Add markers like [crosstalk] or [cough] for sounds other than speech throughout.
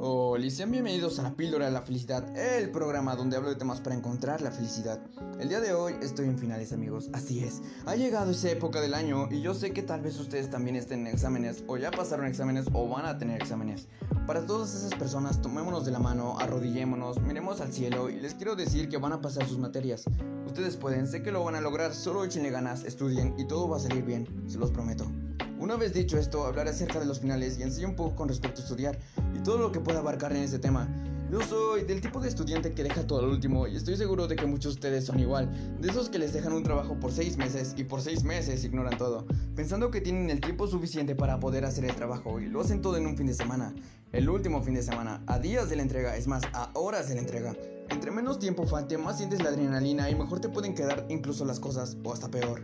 Hola y sean bienvenidos a la Píldora de la Felicidad, el programa donde hablo de temas para encontrar la felicidad. El día de hoy estoy en finales amigos, así es, ha llegado esa época del año y yo sé que tal vez ustedes también estén en exámenes o ya pasaron exámenes o van a tener exámenes. Para todas esas personas tomémonos de la mano, arrodillémonos, miremos al cielo y les quiero decir que van a pasar sus materias. Ustedes pueden, sé que lo van a lograr, solo échenle ganas, estudien y todo va a salir bien, se los prometo. Una vez dicho esto, hablaré acerca de los finales y enseño un poco con respecto a estudiar y todo lo que pueda abarcar en ese tema. Yo soy del tipo de estudiante que deja todo al último y estoy seguro de que muchos de ustedes son igual, de esos que les dejan un trabajo por seis meses y por seis meses ignoran todo, pensando que tienen el tiempo suficiente para poder hacer el trabajo y lo hacen todo en un fin de semana, el último fin de semana, a días de la entrega, es más, a horas de la entrega. Entre menos tiempo falte, más sientes la adrenalina y mejor te pueden quedar incluso las cosas o hasta peor.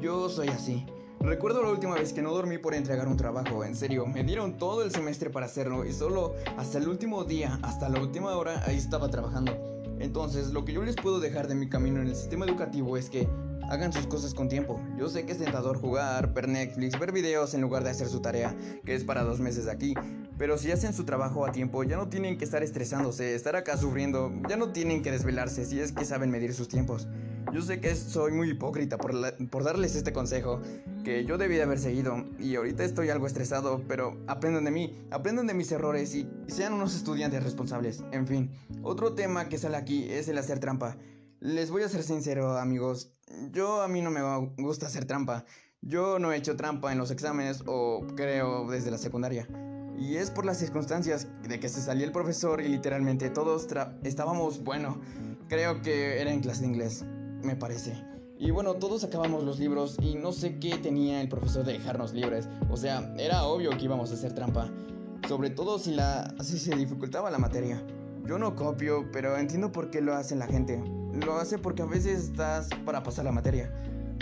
Yo soy así. Recuerdo la última vez que no dormí por entregar un trabajo, en serio, me dieron todo el semestre para hacerlo y solo hasta el último día, hasta la última hora, ahí estaba trabajando. Entonces, lo que yo les puedo dejar de mi camino en el sistema educativo es que hagan sus cosas con tiempo. Yo sé que es tentador jugar, ver Netflix, ver videos en lugar de hacer su tarea, que es para dos meses aquí. Pero si hacen su trabajo a tiempo, ya no tienen que estar estresándose, estar acá sufriendo, ya no tienen que desvelarse si es que saben medir sus tiempos. Yo sé que soy muy hipócrita por, por darles este consejo que yo debí de haber seguido y ahorita estoy algo estresado, pero aprendan de mí, aprendan de mis errores y sean unos estudiantes responsables. En fin, otro tema que sale aquí es el hacer trampa. Les voy a ser sincero, amigos, yo a mí no me gusta hacer trampa. Yo no he hecho trampa en los exámenes o creo desde la secundaria. Y es por las circunstancias de que se salió el profesor y literalmente todos estábamos, bueno, creo que era en clase de inglés me parece. Y bueno, todos acabamos los libros y no sé qué tenía el profesor de dejarnos libres. O sea, era obvio que íbamos a hacer trampa. Sobre todo si, la, si se dificultaba la materia. Yo no copio, pero entiendo por qué lo hace la gente. Lo hace porque a veces estás para pasar la materia.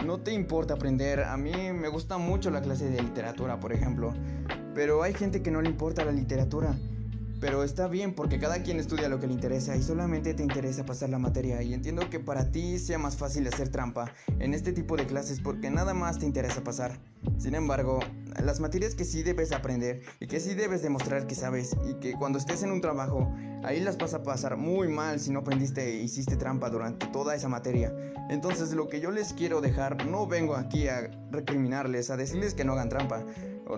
No te importa aprender. A mí me gusta mucho la clase de literatura, por ejemplo. Pero hay gente que no le importa la literatura. Pero está bien porque cada quien estudia lo que le interesa y solamente te interesa pasar la materia y entiendo que para ti sea más fácil hacer trampa en este tipo de clases porque nada más te interesa pasar. Sin embargo, las materias que sí debes aprender y que sí debes demostrar que sabes y que cuando estés en un trabajo, ahí las vas a pasar muy mal si no aprendiste e hiciste trampa durante toda esa materia. Entonces lo que yo les quiero dejar, no vengo aquí a recriminarles, a decirles que no hagan trampa.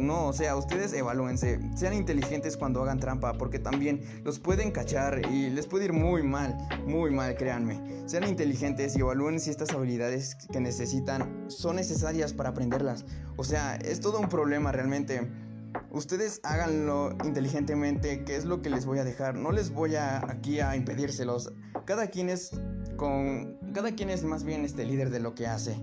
No, o sea, ustedes evalúense, sean inteligentes cuando hagan trampa, porque también los pueden cachar y les puede ir muy mal, muy mal, créanme. Sean inteligentes y evalúen si estas habilidades que necesitan son necesarias para aprenderlas. O sea, es todo un problema realmente. Ustedes háganlo inteligentemente, que es lo que les voy a dejar. No les voy a aquí a impedírselos. Cada quien es con cada quien es más bien este líder de lo que hace.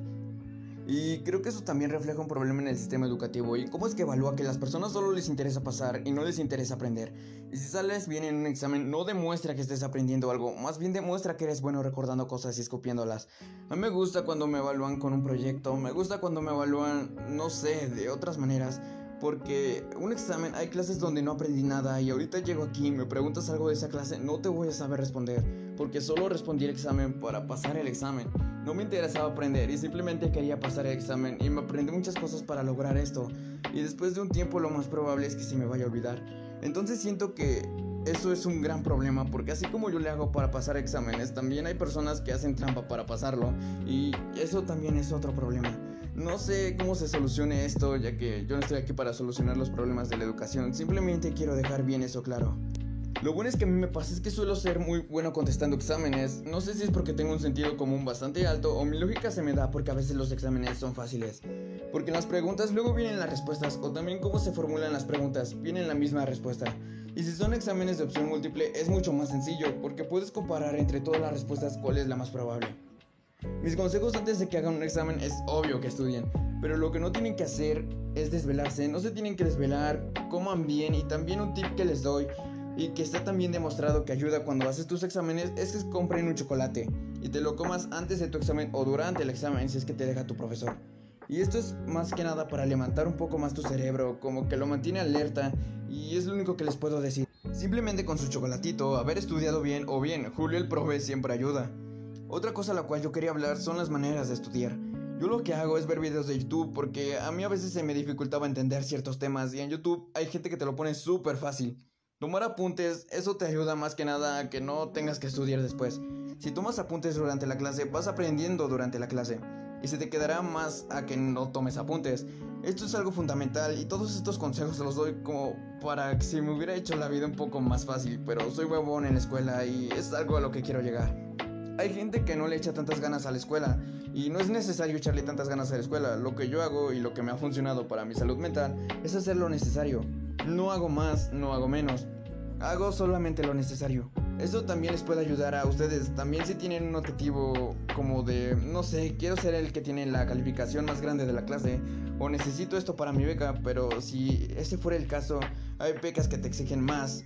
Y creo que eso también refleja un problema en el sistema educativo y cómo es que evalúa que las personas solo les interesa pasar y no les interesa aprender. Y si sales bien en un examen no demuestra que estés aprendiendo algo, más bien demuestra que eres bueno recordando cosas y escupiéndolas. A mí me gusta cuando me evalúan con un proyecto, me gusta cuando me evalúan, no sé, de otras maneras. Porque un examen, hay clases donde no aprendí nada y ahorita llego aquí y me preguntas algo de esa clase, no te voy a saber responder, porque solo respondí el examen para pasar el examen. No me interesaba aprender y simplemente quería pasar el examen y me aprendí muchas cosas para lograr esto. Y después de un tiempo lo más probable es que se me vaya a olvidar. Entonces siento que eso es un gran problema porque así como yo le hago para pasar exámenes, también hay personas que hacen trampa para pasarlo y eso también es otro problema. No sé cómo se solucione esto, ya que yo no estoy aquí para solucionar los problemas de la educación, simplemente quiero dejar bien eso claro. Lo bueno es que a mí me pasa es que suelo ser muy bueno contestando exámenes. No sé si es porque tengo un sentido común bastante alto o mi lógica se me da porque a veces los exámenes son fáciles. Porque en las preguntas luego vienen las respuestas o también cómo se formulan las preguntas, vienen la misma respuesta. Y si son exámenes de opción múltiple es mucho más sencillo porque puedes comparar entre todas las respuestas cuál es la más probable. Mis consejos antes de que hagan un examen es obvio que estudien, pero lo que no tienen que hacer es desvelarse, no se tienen que desvelar, coman bien y también un tip que les doy y que está también demostrado que ayuda cuando haces tus exámenes es que compren un chocolate y te lo comas antes de tu examen o durante el examen si es que te deja tu profesor. Y esto es más que nada para levantar un poco más tu cerebro, como que lo mantiene alerta y es lo único que les puedo decir. Simplemente con su chocolatito, haber estudiado bien o bien, Julio el profe siempre ayuda. Otra cosa a la cual yo quería hablar son las maneras de estudiar. Yo lo que hago es ver videos de YouTube porque a mí a veces se me dificultaba entender ciertos temas y en YouTube hay gente que te lo pone súper fácil. Tomar apuntes, eso te ayuda más que nada a que no tengas que estudiar después. Si tomas apuntes durante la clase, vas aprendiendo durante la clase. Y se te quedará más a que no tomes apuntes. Esto es algo fundamental y todos estos consejos los doy como para que si me hubiera hecho la vida un poco más fácil, pero soy huevón en la escuela y es algo a lo que quiero llegar. Hay gente que no le echa tantas ganas a la escuela y no es necesario echarle tantas ganas a la escuela. Lo que yo hago y lo que me ha funcionado para mi salud mental es hacer lo necesario. No hago más, no hago menos. Hago solamente lo necesario. Eso también les puede ayudar a ustedes. También si tienen un objetivo como de, no sé, quiero ser el que tiene la calificación más grande de la clase o necesito esto para mi beca, pero si ese fuera el caso, hay becas que te exigen más.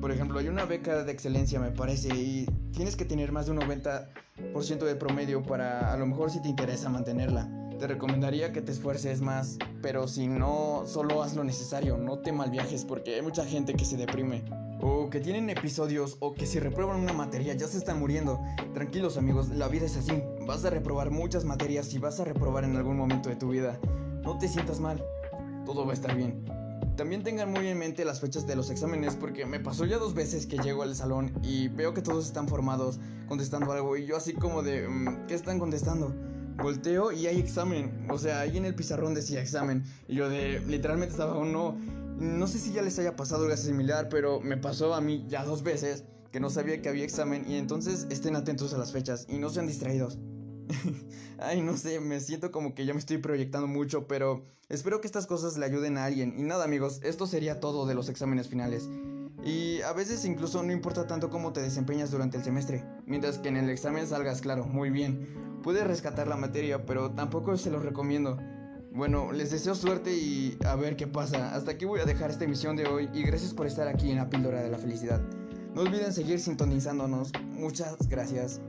Por ejemplo, hay una beca de excelencia, me parece, y tienes que tener más de un 90% de promedio para a lo mejor si te interesa mantenerla. Te recomendaría que te esfuerces más, pero si no, solo haz lo necesario, no te malviajes porque hay mucha gente que se deprime. O que tienen episodios o que si reprueban una materia ya se están muriendo. Tranquilos amigos, la vida es así. Vas a reprobar muchas materias y vas a reprobar en algún momento de tu vida. No te sientas mal, todo va a estar bien. También tengan muy en mente las fechas de los exámenes porque me pasó ya dos veces que llego al salón y veo que todos están formados contestando algo y yo así como de, mm, ¿qué están contestando? Volteo y hay examen, o sea, ahí en el pizarrón decía examen y yo de, literalmente estaba uno, no sé si ya les haya pasado algo similar, pero me pasó a mí ya dos veces que no sabía que había examen y entonces estén atentos a las fechas y no sean distraídos. [laughs] Ay, no sé, me siento como que ya me estoy proyectando mucho, pero espero que estas cosas le ayuden a alguien. Y nada, amigos, esto sería todo de los exámenes finales. Y a veces incluso no importa tanto cómo te desempeñas durante el semestre, mientras que en el examen salgas claro, muy bien. Puedes rescatar la materia, pero tampoco se lo recomiendo. Bueno, les deseo suerte y a ver qué pasa. Hasta aquí voy a dejar esta emisión de hoy y gracias por estar aquí en la píldora de la felicidad. No olviden seguir sintonizándonos. Muchas gracias.